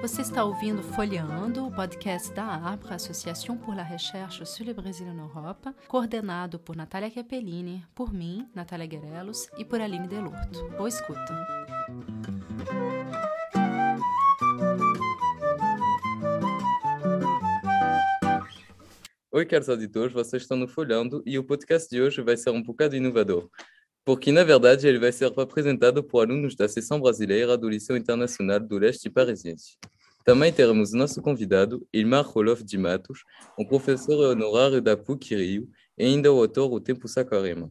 Você está ouvindo Folheando, o podcast da APRA, Associação por la Recherche sur le Brasil en Europa, coordenado por Natália Capellini, por mim, Natália Guerelos, e por Aline Delurto. Boa escuta. Oi, caros auditores, vocês estão no Folhando e o podcast de hoje vai ser um bocado inovador, porque na verdade ele vai ser apresentado por alunos da seção brasileira do Liceu Internacional do Leste Parisiense. Também teremos nosso convidado, Ilmar Roloff de Matos, um professor honorário da PUC Rio e ainda o autor O Tempo Sacarema.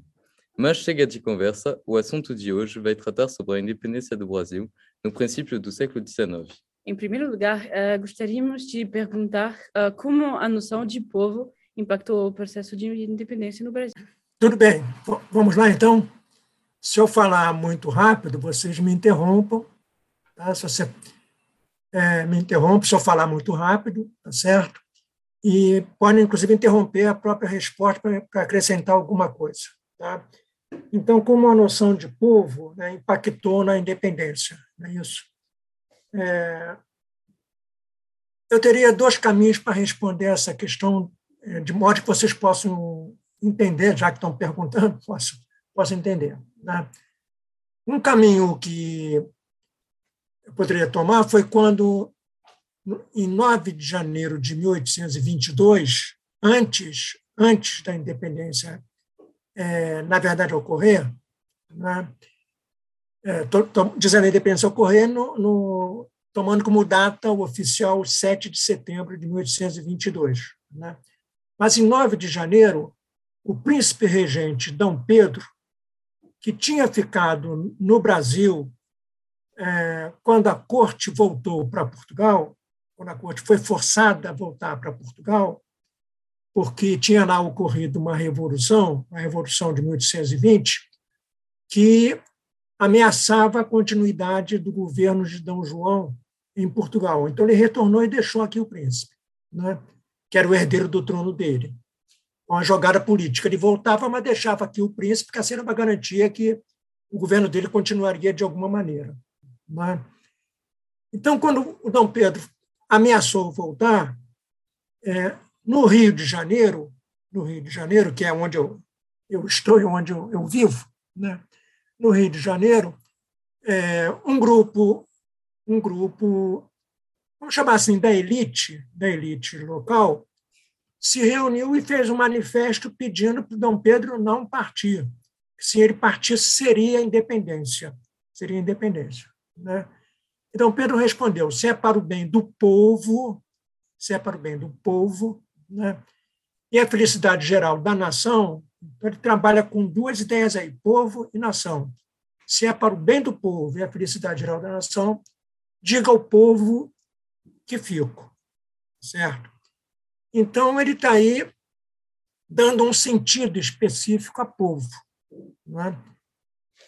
Mas chega de conversa, o assunto de hoje vai tratar sobre a independência do Brasil no princípio do século XIX. Em primeiro lugar, uh, gostaríamos de perguntar uh, como a noção de povo impactou o processo de independência no Brasil. Tudo bem, vamos lá então. Se eu falar muito rápido, vocês me interrompam. Tá? Se você é, me interrompe se eu falar muito rápido, tá certo? E podem, inclusive, interromper a própria resposta para acrescentar alguma coisa. Tá? Então, como a noção de povo né, impactou na independência, não é isso? É, eu teria dois caminhos para responder essa questão, de modo que vocês possam entender, já que estão perguntando, possam, possam entender. Né? Um caminho que eu poderia tomar foi quando, em 9 de janeiro de 1822, antes, antes da independência, é, na verdade, ocorrer, né, é, dizendo a independência ocorrer, no, no, tomando como data o oficial 7 de setembro de 1822. Né? Mas, em 9 de janeiro, o príncipe regente Dom Pedro, que tinha ficado no Brasil é, quando a corte voltou para Portugal, quando a corte foi forçada a voltar para Portugal, porque tinha lá ocorrido uma revolução, a Revolução de 1820, que ameaçava a continuidade do governo de Dom João em Portugal. Então, ele retornou e deixou aqui o príncipe, né, que era o herdeiro do trono dele. Uma jogada política. Ele voltava, mas deixava aqui o príncipe, que assim era uma garantia que o governo dele continuaria de alguma maneira. Né? Então, quando o Dom Pedro ameaçou voltar, é, no Rio de Janeiro, no Rio de Janeiro, que é onde eu, eu estou e onde eu, eu vivo, né? no Rio de Janeiro, é, um grupo, um grupo, vamos chamar assim, da elite, da elite local, se reuniu e fez um manifesto pedindo para Dom Pedro não partir. Se ele partisse, seria independência. Seria independência. Né? Então, Pedro respondeu: se é para o bem do povo, se é para o bem do povo, né? e a felicidade geral da nação, então ele trabalha com duas ideias aí, povo e nação. Se é para o bem do povo e a felicidade geral da nação, diga ao povo que fico, certo? Então, ele está aí dando um sentido específico a povo. Não é?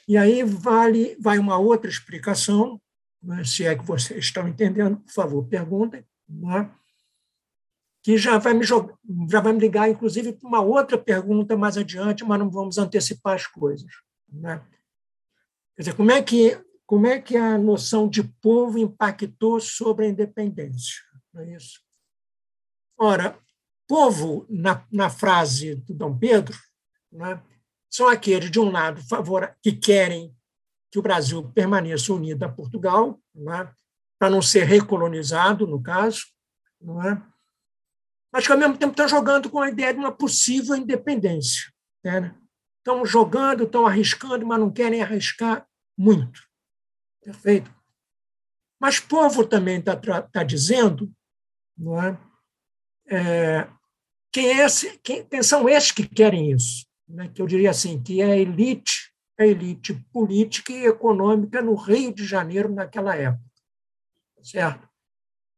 E aí vale, vai uma outra explicação, né, se é que vocês estão entendendo, por favor, perguntem, né, que já vai, me jogar, já vai me ligar, inclusive, para uma outra pergunta mais adiante, mas não vamos antecipar as coisas. Né? Quer dizer, como é, que, como é que a noção de povo impactou sobre a independência? Não é isso? Ora, povo, na, na frase do Dom Pedro, né, são aqueles, de um lado, favor, que querem que o Brasil permaneça unido a Portugal, não é? para não ser recolonizado, no caso, não é? mas que, ao mesmo tempo, estão jogando com a ideia de uma possível independência. Né? Estão jogando, estão arriscando, mas não querem arriscar muito. Perfeito? Mas povo também está tá dizendo não é? é quem, é esse, quem, quem são esses que querem isso? né, que eu diria assim, que é a elite, a elite política e econômica no Rio de Janeiro naquela época. Certo?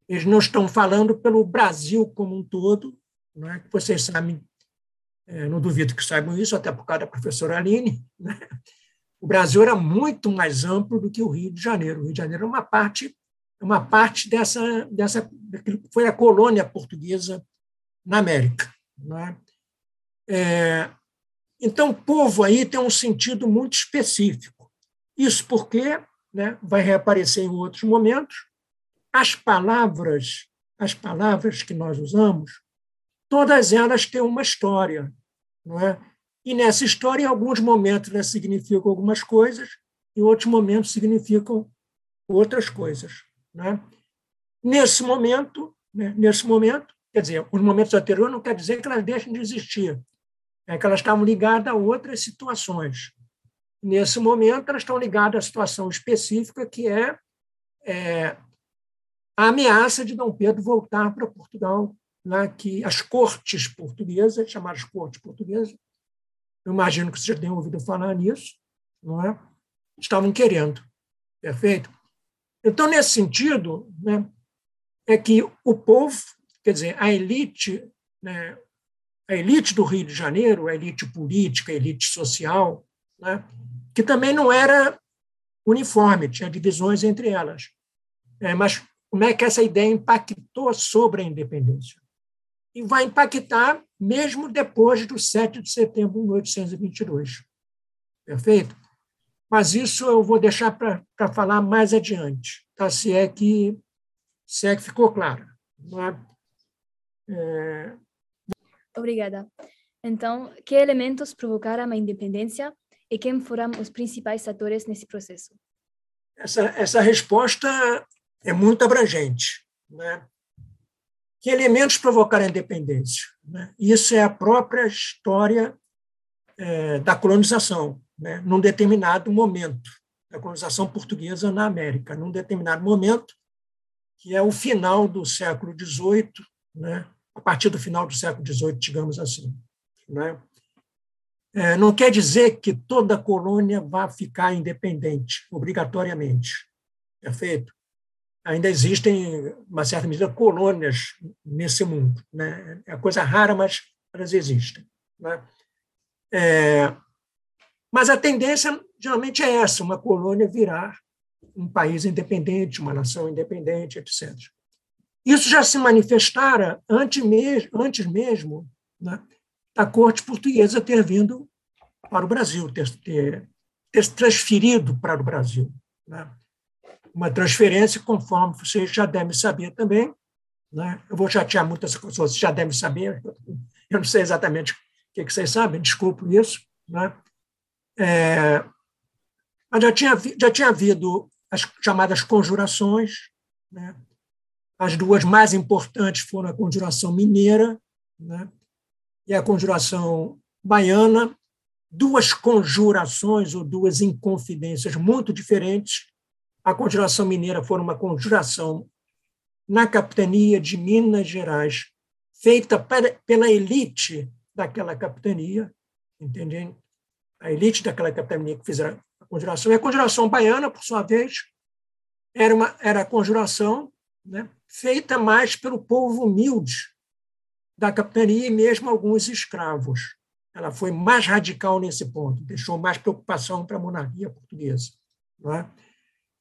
Eles não estão falando pelo Brasil como um todo, não é? que vocês sabem, é, não duvido que saibam isso, até por causa da professora Aline. Né? O Brasil era muito mais amplo do que o Rio de Janeiro. O Rio de Janeiro é uma parte, uma parte dessa, dessa foi a colônia portuguesa na América. Não é? É, Então, povo aí tem um sentido muito específico. Isso porque né, vai reaparecer em outros momentos. As palavras, as palavras que nós usamos, todas elas têm uma história, não é? E nessa história, em alguns momentos, elas significam algumas coisas, em outros momentos significam outras coisas. Né? Nesse momento, né, nesse momento, quer dizer, os momentos anteriores não quer dizer que elas deixem de existir, é que elas estavam ligadas a outras situações. Nesse momento, elas estão ligadas à situação específica, que é, é a ameaça de Dom Pedro voltar para Portugal, lá que as cortes portuguesas, chamadas cortes portuguesas, eu imagino que você já tenha ouvido falar nisso, não é? estavam querendo. Perfeito? Então, nesse sentido, né, é que o povo, quer dizer, a elite, né, a elite do Rio de Janeiro, a elite política, a elite social, né, que também não era uniforme, tinha divisões entre elas. É, mas como é que essa ideia impactou sobre a independência? E vai impactar mesmo depois do 7 de setembro de 1822. Perfeito? Mas isso eu vou deixar para falar mais adiante, tá? se, é que, se é que ficou claro. É? É... Obrigada. Então, que elementos provocaram a independência e quem foram os principais atores nesse processo? Essa, essa resposta é muito abrangente. Né? Que elementos provocaram a independência? Né? Isso é a própria história é, da colonização, né? num determinado momento, da colonização portuguesa na América, num determinado momento, que é o final do século XVIII, né? a partir do final do século XVIII, digamos assim. Né? É, não quer dizer que toda colônia vá ficar independente, obrigatoriamente. Perfeito? Ainda existem, uma certa medida, colônias nesse mundo. Né? É coisa rara, mas elas existem. Né? É, mas a tendência geralmente é essa: uma colônia virar um país independente, uma nação independente, etc. Isso já se manifestara antes antes mesmo né, da corte portuguesa ter vindo para o Brasil, ter, ter, ter transferido para o Brasil. Né? Uma transferência, conforme vocês já devem saber também. Né? Eu vou chatear muitas pessoas, já devem saber, eu não sei exatamente o que, vocês sabem, desculpe isso. Né? É, mas já tinha, já tinha havido as chamadas conjurações, né? as duas mais importantes foram a conjuração mineira né? e a conjuração baiana, duas conjurações ou duas inconfidências muito diferentes, a Conjuração Mineira foi uma conjuração na capitania de Minas Gerais, feita pela elite daquela capitania, entendendo? A elite daquela capitania que fizeram a conjuração. E a conjuração baiana, por sua vez, era, uma, era a conjuração né, feita mais pelo povo humilde da capitania e mesmo alguns escravos. Ela foi mais radical nesse ponto, deixou mais preocupação para a monarquia portuguesa. Não é?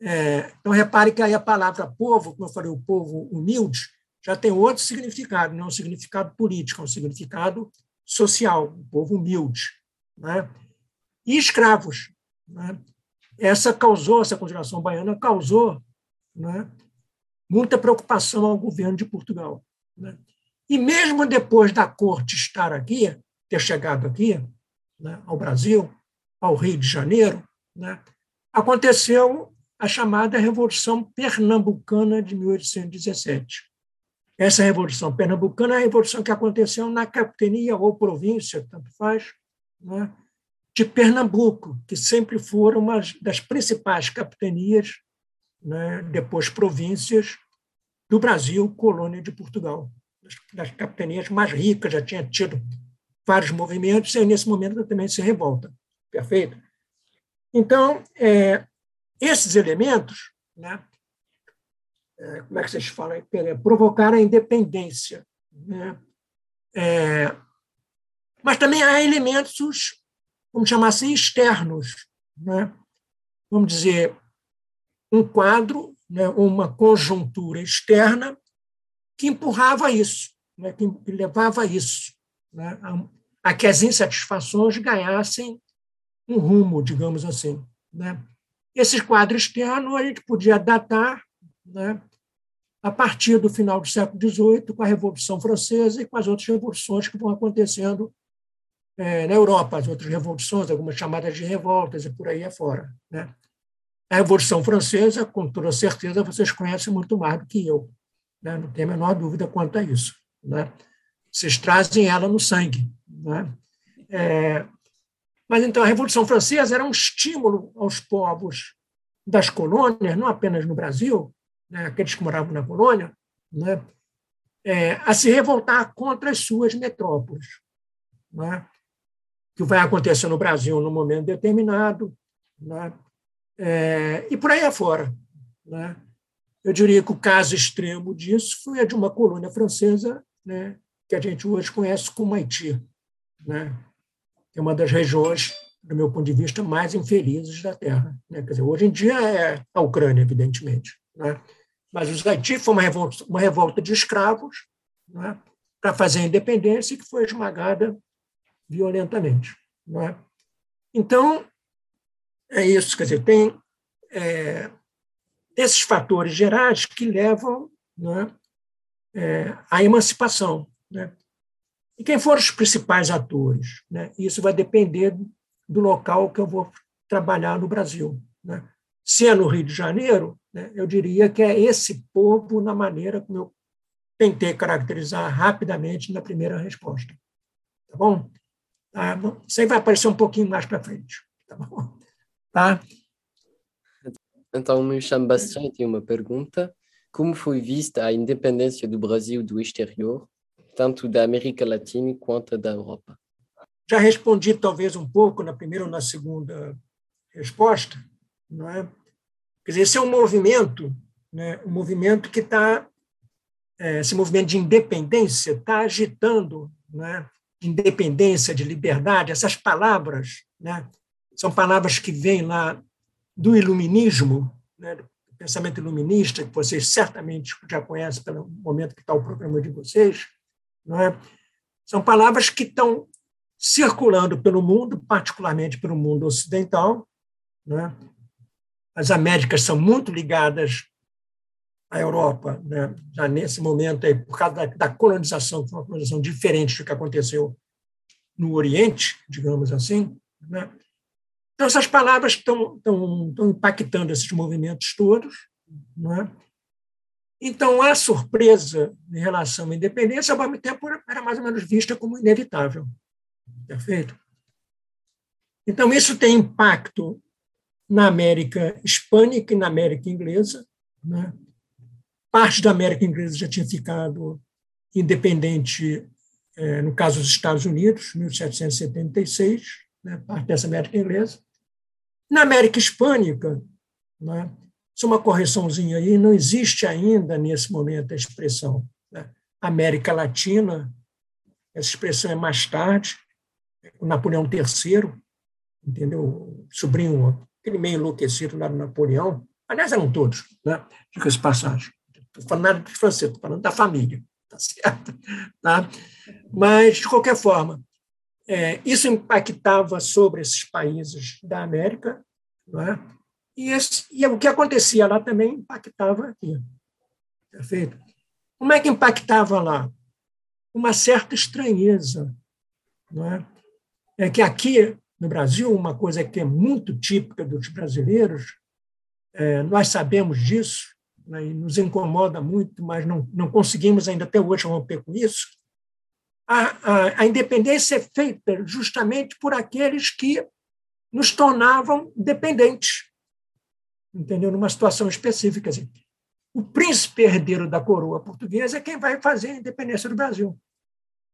É, então, repare que aí a palavra povo, como eu falei, o povo humilde, já tem outro significado, não é um significado político, é um significado social, o povo humilde. Né? E escravos. Né? Essa causou, essa conjuração baiana causou né, muita preocupação ao governo de Portugal. Né? E mesmo depois da corte estar aqui, ter chegado aqui, né, ao Brasil, ao Rio de Janeiro, né, aconteceu a chamada Revolução Pernambucana de 1817. Essa Revolução Pernambucana é a revolução que aconteceu na capitania ou província, tanto faz, né, de Pernambuco, que sempre foram uma das principais capitanias, né, depois províncias, do Brasil, colônia de Portugal. Das capitanias mais ricas, já tinha tido vários movimentos, e nesse momento também se revolta. Perfeito? Então, é, esses elementos, né, é, como é que vocês falam, provocaram a independência. Né? É, mas também há elementos, vamos chamar assim, externos. Né? Vamos dizer, um quadro, né, uma conjuntura externa que empurrava isso, né, que levava a isso, né, a que as insatisfações ganhassem um rumo, digamos assim. Né? Esse quadro externo a gente podia datar né, a partir do final do século XVIII, com a Revolução Francesa e com as outras revoluções que vão acontecendo é, na Europa, as outras revoluções, algumas chamadas de revoltas e por aí afora. Né? A Revolução Francesa, com toda certeza, vocês conhecem muito mais do que eu. Né? Não tem a menor dúvida quanto a isso. Né? Vocês trazem ela no sangue. Né? É, mas então a Revolução Francesa era um estímulo aos povos das colônias, não apenas no Brasil, né, aqueles que moravam na colônia, né, é, a se revoltar contra as suas metrópoles. Né, que vai acontecer no Brasil num momento determinado, né, é, e por aí afora. Né. Eu diria que o caso extremo disso foi a de uma colônia francesa, né, que a gente hoje conhece como Haiti, né, é uma das regiões, do meu ponto de vista, mais infelizes da Terra. Né. Quer dizer, hoje em dia é a Ucrânia, evidentemente. Né. Mas os Haiti foi uma revolta, uma revolta de escravos né, para fazer a independência que foi esmagada violentamente. Né? Então, é isso. Quer dizer, tem é, esses fatores gerais que levam né, é, à emancipação. Né? E quem foram os principais atores? Né? Isso vai depender do local que eu vou trabalhar no Brasil. Né? Se é no Rio de Janeiro, né, eu diria que é esse povo na maneira como eu tentei caracterizar rapidamente na primeira resposta. Tá bom? Tá? Isso aí vai aparecer um pouquinho mais para frente. Tá bom? Tá? Então, me chamo Bastien e uma pergunta. Como foi vista a independência do Brasil do exterior, tanto da América Latina quanto da Europa? Já respondi talvez um pouco na primeira ou na segunda resposta, não é? Quer dizer, esse é um movimento, né, um movimento que está, é, esse movimento de independência está agitando, né, de independência, de liberdade, essas palavras, né, são palavras que vêm lá do iluminismo, né, do pensamento iluminista, que vocês certamente já conhecem pelo momento que está o programa de vocês, é? são palavras que estão circulando pelo mundo, particularmente pelo mundo ocidental, né? as Américas são muito ligadas à Europa, né? já nesse momento, aí, por causa da, da colonização, que foi uma colonização diferente do que aconteceu no Oriente, digamos assim. Né? Então, essas palavras estão, estão, impactando esses movimentos todos. Né? Então, a surpresa em relação à independência, ao mesmo tempo, era mais ou menos vista como inevitável. Perfeito? Então, isso tem impacto na América hispânica e na América inglesa. Né? Parte da América inglesa já tinha ficado independente, é, no caso dos Estados Unidos, 1776, né? parte dessa América inglesa. Na América hispânica, né? É uma correçãozinha aí, não existe ainda nesse momento a expressão né? América Latina, essa expressão é mais tarde, o Napoleão III, entendeu? Sobrinho aquele meio enlouquecido lá do Napoleão. Aliás, eram todos, né? Diga essa passagem. Estou falando nada de francês, estou falando da família, tá certo? Tá? Mas, de qualquer forma, é, isso impactava sobre esses países da América, né? E, esse, e o que acontecia lá também impactava aqui. Perfeito? Como é que impactava lá? Uma certa estranheza. Não é? é que aqui no Brasil, uma coisa que é muito típica dos brasileiros, é, nós sabemos disso, né, e nos incomoda muito, mas não, não conseguimos ainda até hoje romper com isso. A, a, a independência é feita justamente por aqueles que nos tornavam dependentes, entendeu? Numa situação específica. Assim. O príncipe herdeiro da coroa portuguesa é quem vai fazer a independência do Brasil,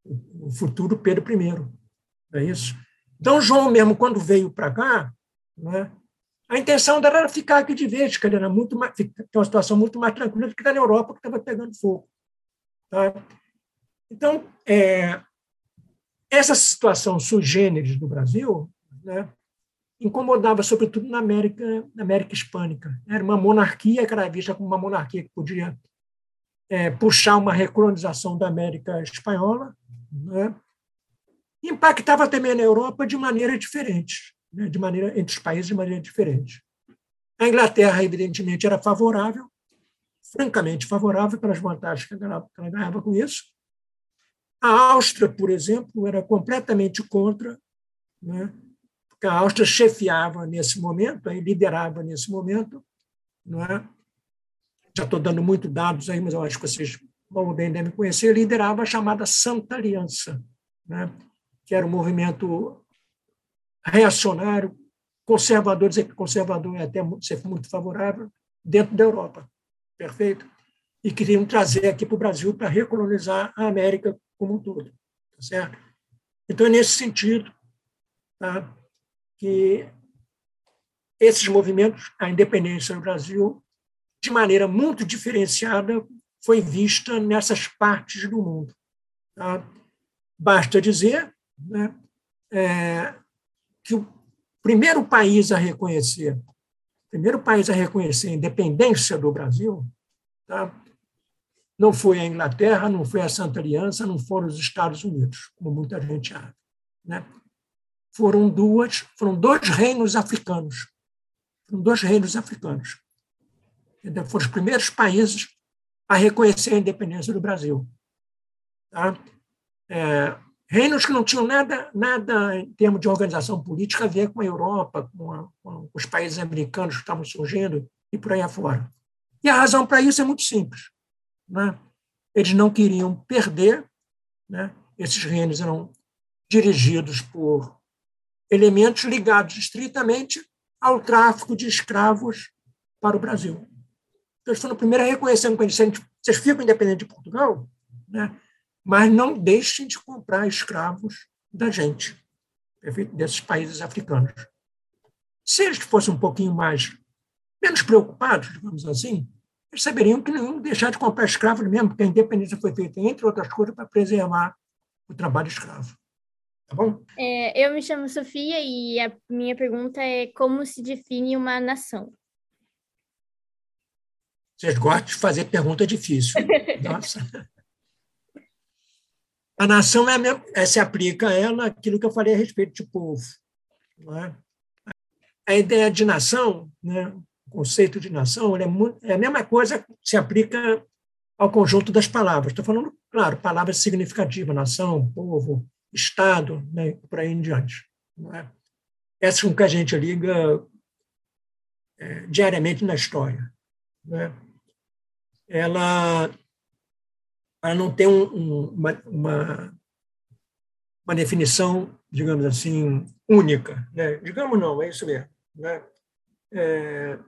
o futuro Pedro I. É isso? Então, João mesmo, quando veio para cá, né, a intenção dela era ficar aqui de vez, que era muito mais, uma situação muito mais tranquila do que na Europa, que estava pegando fogo. Tá? Então, é, essa situação sui generis do Brasil né, incomodava, sobretudo, na América, na América Hispânica. Era uma monarquia que era vista como uma monarquia que podia é, puxar uma recolonização da América Espanhola, né, impactava também na Europa de maneira diferente, né? de maneira entre os países de maneira diferente. A Inglaterra, evidentemente, era favorável, francamente favorável pelas vantagens que ela, que ela ganhava com isso. A Áustria, por exemplo, era completamente contra, né? Porque a Áustria chefiava nesse momento, liderava nesse momento. Não é? Já estou dando muitos dados aí, mas eu acho que vocês vão bem devem conhecer, liderava a chamada Santa Aliança, né? que era um movimento reacionário, conservador, dizer que conservador é até ser muito favorável, dentro da Europa. Perfeito? E queriam trazer aqui para o Brasil para recolonizar a América como um todo. Tá certo? Então, é nesse sentido tá, que esses movimentos, a independência do Brasil, de maneira muito diferenciada, foi vista nessas partes do mundo. Tá? Basta dizer né, é, que o primeiro país a reconhecer, primeiro país a reconhecer a independência do Brasil, tá, não foi a Inglaterra, não foi a Santa Aliança, não foram os Estados Unidos, como muita gente acha. Né? Foram duas, foram dois reinos africanos, foram dois reinos africanos. Foram os primeiros países a reconhecer a independência do Brasil. Tá? É, reinos que não tinham nada, nada em termos de organização política a ver com a Europa, com, a, com os países americanos que estavam surgindo e por aí afora. E a razão para isso é muito simples. Né? Eles não queriam perder, né? esses reinos eram dirigidos por elementos ligados estritamente ao tráfico de escravos para o Brasil. Então, eles foram o primeiro a reconhecer que vocês ficam independentes de Portugal, né? mas não deixem de comprar escravos da gente, desses países africanos. Se eles fossem um pouquinho mais, menos preocupados, digamos assim, eles saberiam que não deixar de comprar escravos mesmo, porque a independência foi feita, entre outras coisas, para preservar o trabalho escravo. Tá bom? É, eu me chamo Sofia e a minha pergunta é como se define uma nação? Vocês gostam de fazer pergunta difícil. Nossa. A nação é, é, se aplica a ela aquilo que eu falei a respeito de povo. É? A ideia de nação, né, o conceito de nação, é, muito, é, a mesma coisa que se aplica ao conjunto das palavras. Estou falando, claro, palavras significativas, nação, povo, Estado, né, aí em diante. É? Essas com que a gente liga é, diariamente na história. Né? Ela para não ter um, um, uma, uma, uma, definição, digamos assim, única. Né? Digamos não, é isso mesmo. Né? É,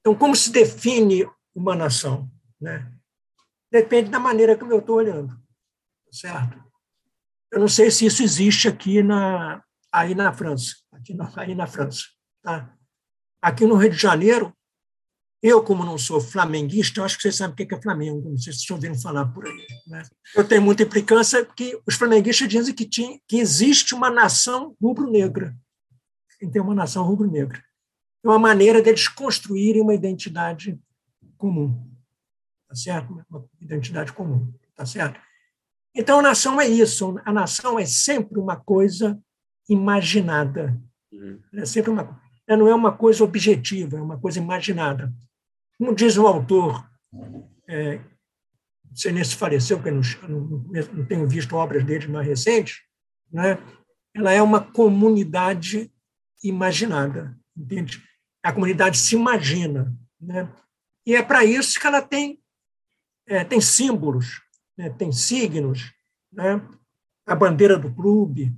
então, como se define uma nação? Né? Depende da maneira como eu estou olhando, certo? Eu não sei se isso existe aqui na, aí na França, aqui na, aí na França. Tá? Aqui no Rio de Janeiro, eu, como não sou flamenguista, acho que vocês sabem o que é Flamengo, não sei se vocês ouviram falar por aí. Né? Eu tenho muita implicância porque os flamenguistas dizem que, tinha, que existe uma nação rubro-negra. Tem uma nação rubro-negra. É uma maneira deles construírem uma identidade comum. Tá certo? Uma identidade comum. Tá certo? Então, a nação é isso. A nação é sempre uma coisa imaginada. Uhum. É sempre uma não é uma coisa objetiva, é uma coisa imaginada. Como diz o autor, é, não sei nem se faleceu, porque não, não, não tenho visto obras dele mais recentes, né? ela é uma comunidade imaginada, entende? A comunidade se imagina. Né? E é para isso que ela tem, é, tem símbolos, né? tem signos, né? a bandeira do clube,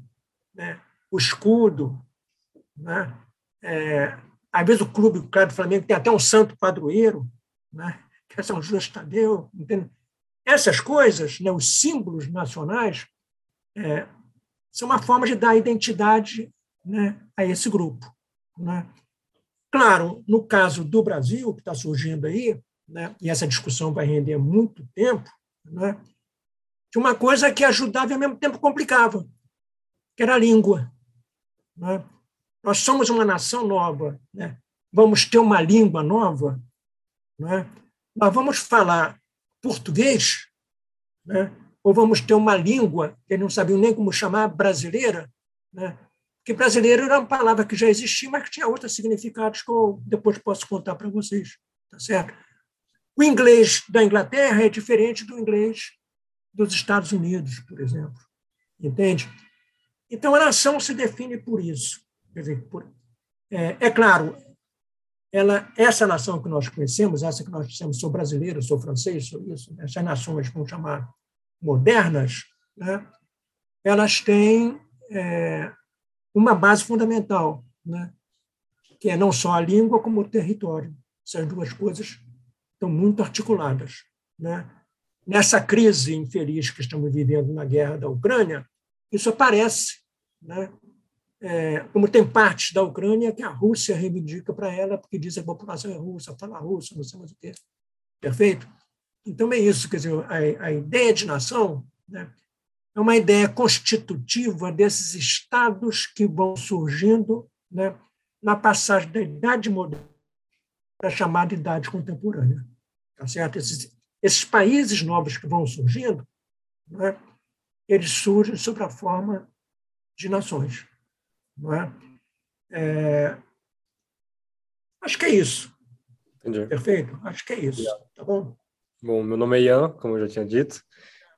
né? o escudo, né? É, às vezes o clube, o Claro do Flamengo, tem até um santo padroeiro, né? que é São Judas Tadeu. Entende? Essas coisas, né, os símbolos nacionais, é, são uma forma de dar identidade né, a esse grupo. Né? Claro, no caso do Brasil, que está surgindo aí, né, e essa discussão vai render muito tempo, né, de uma coisa que ajudava e ao mesmo tempo complicava, que era a língua. Né? Nós somos uma nação nova, né? vamos ter uma língua nova, né? nós vamos falar português, né? ou vamos ter uma língua que eles não sabiam nem como chamar, brasileira, né? porque brasileiro era uma palavra que já existia, mas que tinha outros significados que eu depois posso contar para vocês, tá certo? O inglês da Inglaterra é diferente do inglês dos Estados Unidos, por exemplo, entende? Então a nação se define por isso, dizer, por, é, é claro, ela, essa nação que nós conhecemos, essa que nós dissemos, sou brasileiro, sou francês, sou isso, essas nações vamos chamar modernas, né, elas têm é, uma base fundamental, né, que é não só a língua, como o território. Essas duas coisas estão muito articuladas. Né? Nessa crise infeliz que estamos vivendo na guerra da Ucrânia, isso aparece. Né? É, como tem partes da Ucrânia que a Rússia reivindica para ela, porque diz que a população é russa, fala russo, não sei mais o quê. Perfeito? Então, é isso. Quer dizer, a, a ideia de nação né, é uma ideia constitutiva desses estados que vão surgindo né, na passagem da Idade Moderna para a chamada Idade Contemporânea. Tá certo? Esses, esses países novos que vão surgindo, né, eles surgem sob a forma de nações. É? É, acho que é isso. Entendi. Perfeito? Acho que é isso. Tá bom? Bom, meu nome é Ian, como eu já tinha dito.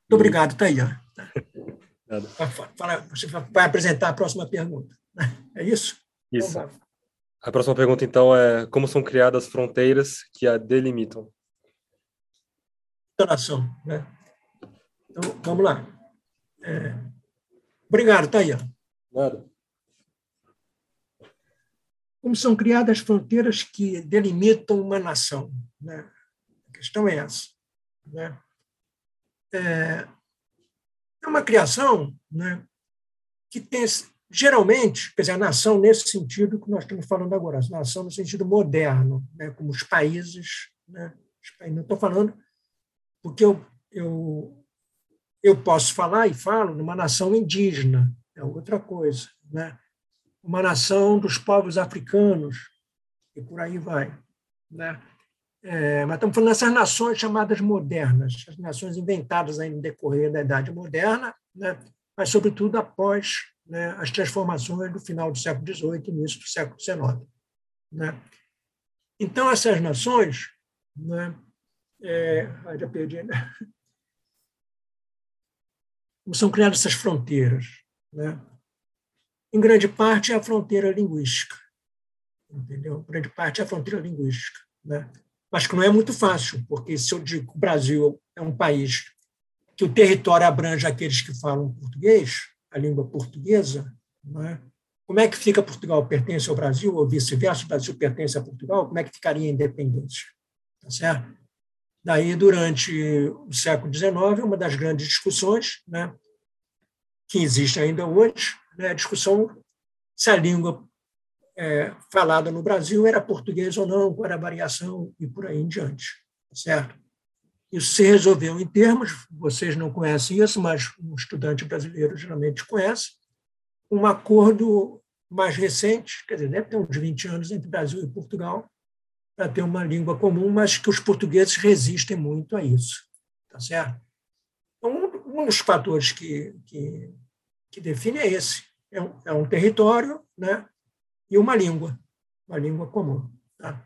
Muito obrigado, tá, Ian. Fala, você vai apresentar a próxima pergunta. É isso? Isso. Então, a próxima pergunta, então, é como são criadas fronteiras que a delimitam? Nação, né? Então, vamos lá. É... Obrigado, Taia. Nada. Como são criadas fronteiras que delimitam uma nação? Né? A questão é essa. Né? É, é uma criação né, que tem, geralmente, quer dizer, a nação nesse sentido que nós estamos falando agora, a nação no sentido moderno, né, como os países. Né, não estou falando porque eu, eu, eu posso falar e falo numa nação indígena, é outra coisa. Né? Uma nação dos povos africanos, e por aí vai. Né? É, mas estamos falando dessas nações chamadas modernas, as nações inventadas aí no decorrer da Idade Moderna, né, mas, sobretudo, após né, as transformações do final do século XVIII e início do século XIX. Né. Então, essas nações. Né, é, já perdi. Né, são criadas essas fronteiras. Né, em grande parte, é a fronteira linguística. Entendeu? Em grande parte, é a fronteira linguística. Né? mas que não é muito fácil, porque se eu digo que o Brasil é um país que o território abrange aqueles que falam português, a língua portuguesa, é? como é que fica Portugal? Pertence ao Brasil ou vice-versa? O Brasil pertence a Portugal? Como é que ficaria a independência? Tá certo? Daí, durante o século XIX, uma das grandes discussões, né, que existe ainda hoje, né, a discussão se a língua é, falada no Brasil era português ou não, qual era a variação e por aí em diante, certo? Isso se resolveu em termos, vocês não conhecem isso, mas um estudante brasileiro geralmente conhece, um acordo mais recente, quer dizer, deve ter uns 20 anos entre Brasil e Portugal, para ter uma língua comum, mas que os portugueses resistem muito a isso, tá certo? Então, um dos fatores que, que, que define é esse, é um, é um território, né, e uma língua, uma língua comum. Tá?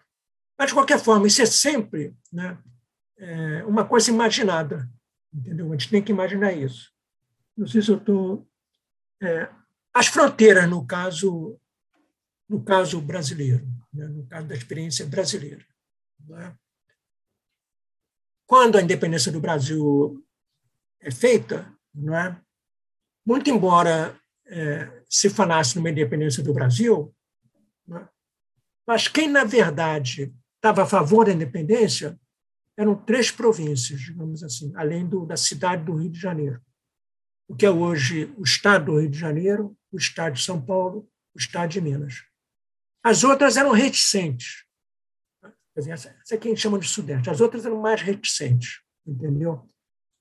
Mas, de qualquer forma, isso é sempre né, é uma coisa imaginada, entendeu? A gente tem que imaginar isso. Não sei se eu estou... É, as fronteiras, no caso, no caso brasileiro, né, no caso da experiência brasileira. Né? Quando a independência do Brasil é feita, não é? muito embora é, se falasse numa independência do Brasil, né? Mas quem, na verdade, estava a favor da independência eram três províncias, digamos assim, além do, da cidade do Rio de Janeiro. O que é hoje o estado do Rio de Janeiro, o estado de São Paulo, o estado de Minas. As outras eram reticentes. Essa a gente chama de Sudeste. As outras eram mais reticentes, entendeu?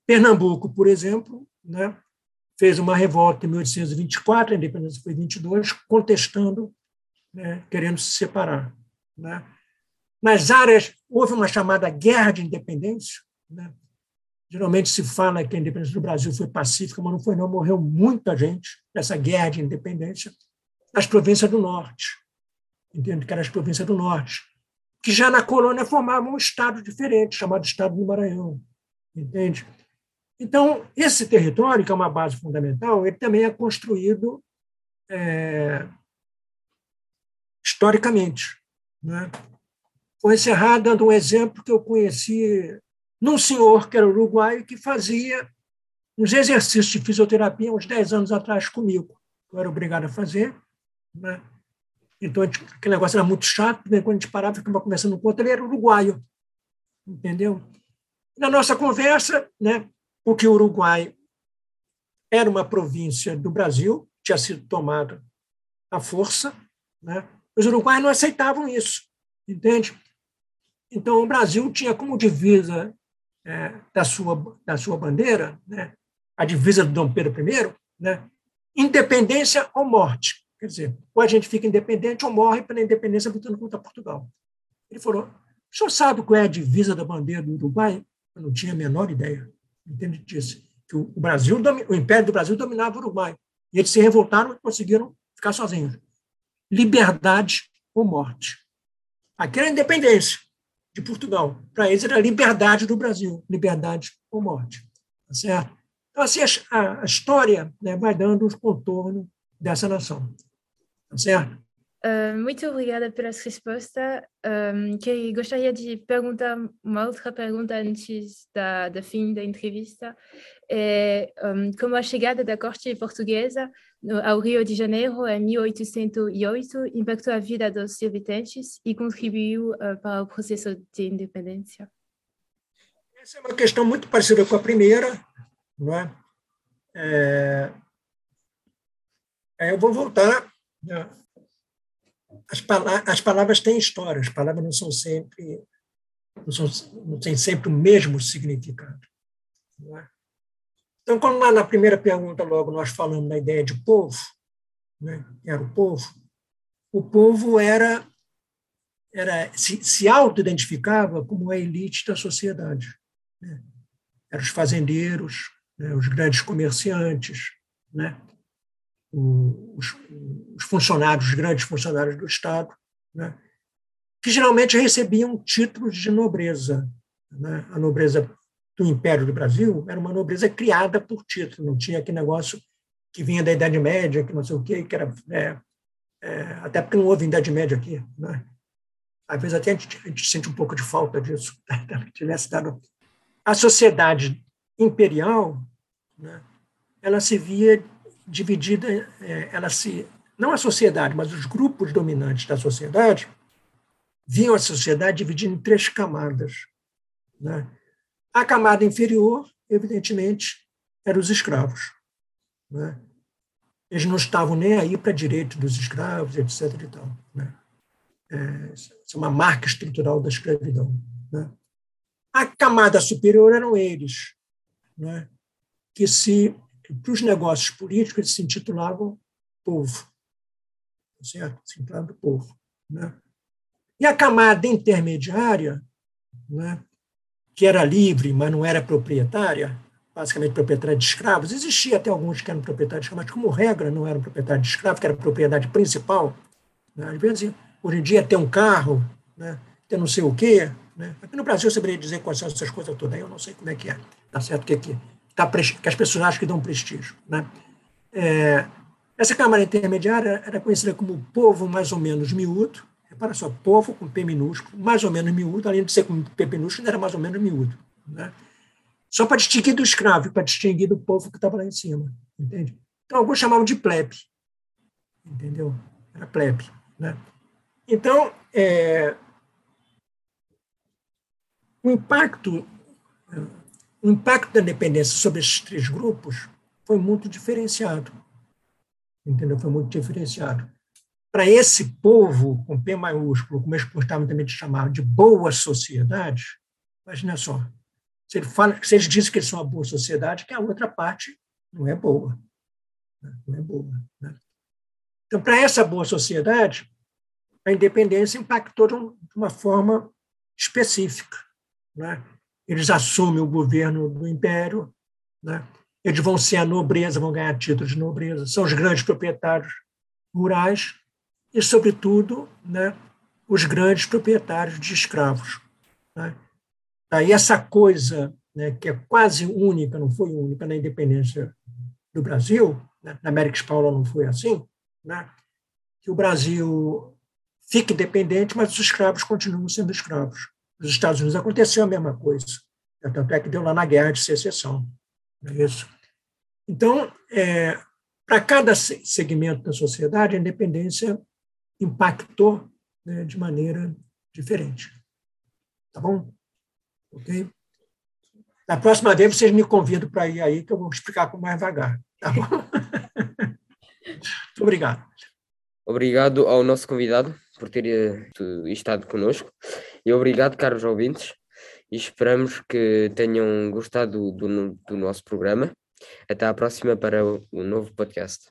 Pernambuco, por exemplo, né, fez uma revolta em 1824, a independência foi em 22, contestando né, querendo se separar. Né? Nas áreas, houve uma chamada guerra de independência, né, Geralmente se fala que a independência do Brasil foi pacífica, mas não foi, não. Morreu muita gente nessa guerra de independência nas províncias do norte. Entende? Que eram as províncias do norte. Que já na colônia formavam um estado diferente, chamado Estado do Maranhão. Entende? Então, esse território, que é uma base fundamental, ele também é construído é, historicamente. Né? Vou encerrar dando um exemplo que eu conheci num senhor que era uruguaio que fazia uns exercícios de fisioterapia uns 10 anos atrás comigo. Eu era obrigado a fazer. Né? Então, aquele negócio era muito chato, né? quando a gente parava, ficava conversando com outro, ele era uruguaio. Entendeu? Na nossa conversa, né, porque o Uruguai era uma província do Brasil, tinha sido tomada à força, né? os uruguaios não aceitavam isso, entende? Então, o Brasil tinha como divisa é, da, sua, da sua bandeira, né, a divisa do Dom Pedro I, né, independência ou morte. Quer dizer, ou a gente fica independente ou morre pela independência lutando contra Portugal. Ele falou: o senhor sabe qual é a divisa da bandeira do Uruguai? Eu não tinha a menor ideia. Entende disso? Que o Brasil, o Império do Brasil dominava o Uruguai. E eles se revoltaram e conseguiram ficar sozinhos. Liberdade ou morte. Aquela independência de Portugal. Para eles era a liberdade do Brasil, liberdade ou morte. Tá certo? Então, assim, a, a história né, vai dando os contornos dessa nação. Tá certo? Uh, muito obrigada pela resposta. Um, que gostaria de perguntar uma outra pergunta antes da, da fim da entrevista. É, um, como a chegada da corte portuguesa ao Rio de Janeiro em 1808 impactou a vida dos habitantes e contribuiu uh, para o processo de independência? Essa é uma questão muito parecida com a primeira, não é? é... Eu vou voltar. Né? As, palavras, as palavras têm história, as palavras não são sempre não, são, não têm sempre o mesmo significado. É? Então, quando lá na primeira pergunta, logo, nós falamos da ideia de povo, né, era o povo, o povo era, era se, se auto-identificava como a elite da sociedade. Né? Eram os fazendeiros, né, os grandes comerciantes, né, os, os, funcionários, os grandes funcionários do Estado, né, que geralmente recebiam títulos de nobreza. Né, a nobreza do Império do Brasil era uma nobreza criada por título, não tinha aquele negócio que vinha da Idade Média, que não sei o quê, que era. É, é, até porque não houve Idade Média aqui. Né? Às vezes até a gente, a gente sente um pouco de falta disso. Tivesse dado. A sociedade imperial, né, ela se via dividida, é, ela se não a sociedade, mas os grupos dominantes da sociedade viam a sociedade dividida em três camadas. Né? A camada inferior, evidentemente, eram os escravos. Né? Eles não estavam nem aí para direito dos escravos, etc. E tal, né? é, isso é uma marca estrutural da escravidão. Né? A camada superior eram eles, né? que se para os negócios políticos eles se intitulavam povo, tá certo? Se intitulavam povo, né? E a camada intermediária, né? que era livre, mas não era proprietária, basicamente proprietária de escravos. Existia até alguns que eram proprietários de escravos, mas como regra não eram proprietários de escravos, que era propriedade principal. Né? Às vezes, hoje em dia, ter um carro, né? ter não sei o quê. Né? Aqui no Brasil, você poderia dizer quais são essas coisas todas aí, eu não sei como é que é. Tá certo que aqui tá, que as pessoas acham que dão prestígio. Né? É, essa Câmara Intermediária era conhecida como povo mais ou menos miúdo, Repara só, povo com P minúsculo, mais ou menos miúdo, além de ser com P minúsculo, era mais ou menos miúdo. Né? Só para distinguir do escravo, para distinguir do povo que estava lá em cima. Entende? Então, alguns chamavam de plebe. Entendeu? Era plebe. Né? Então, é, o impacto o impacto da independência sobre esses três grupos foi muito diferenciado. Entendeu? Foi muito diferenciado para esse povo, com P maiúsculo, como eles gostavam também de chamar, de boa sociedade, imagina só, se, ele fala, se eles dizem que eles são uma boa sociedade, que a outra parte não é boa. Né? Não é boa. Né? Então, para essa boa sociedade, a independência impactou de uma forma específica. Né? Eles assumem o governo do império, né? eles vão ser a nobreza, vão ganhar título de nobreza, são os grandes proprietários rurais e, sobretudo, né, os grandes proprietários de escravos. Né? Aí essa coisa né, que é quase única, não foi única na independência do Brasil, né, na América Espanhola não foi assim, né, que o Brasil fica independente, mas os escravos continuam sendo escravos. Nos Estados Unidos aconteceu a mesma coisa, tanto é que deu lá na Guerra de Secessão. Não é isso? Então, é, para cada segmento da sociedade, a independência impactou né, de maneira diferente. Tá bom? Ok? Na próxima vez, vocês me convidam para ir aí, que eu vou explicar com mais devagar. Tá bom? Muito obrigado. Obrigado ao nosso convidado por ter uh, estado conosco e obrigado, caros ouvintes. E esperamos que tenham gostado do, do nosso programa. Até à próxima para o, o novo podcast.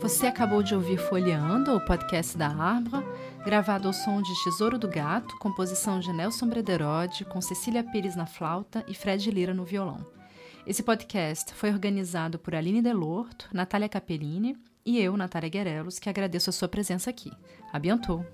Você acabou de ouvir Folheando, o podcast da Arbra, gravado ao som de Tesouro do Gato, composição de Nelson Brederode, com Cecília Pires na flauta e Fred Lira no violão. Esse podcast foi organizado por Aline Delorto, Natália Capellini e eu, Natália Guerelos, que agradeço a sua presença aqui. A bientôt!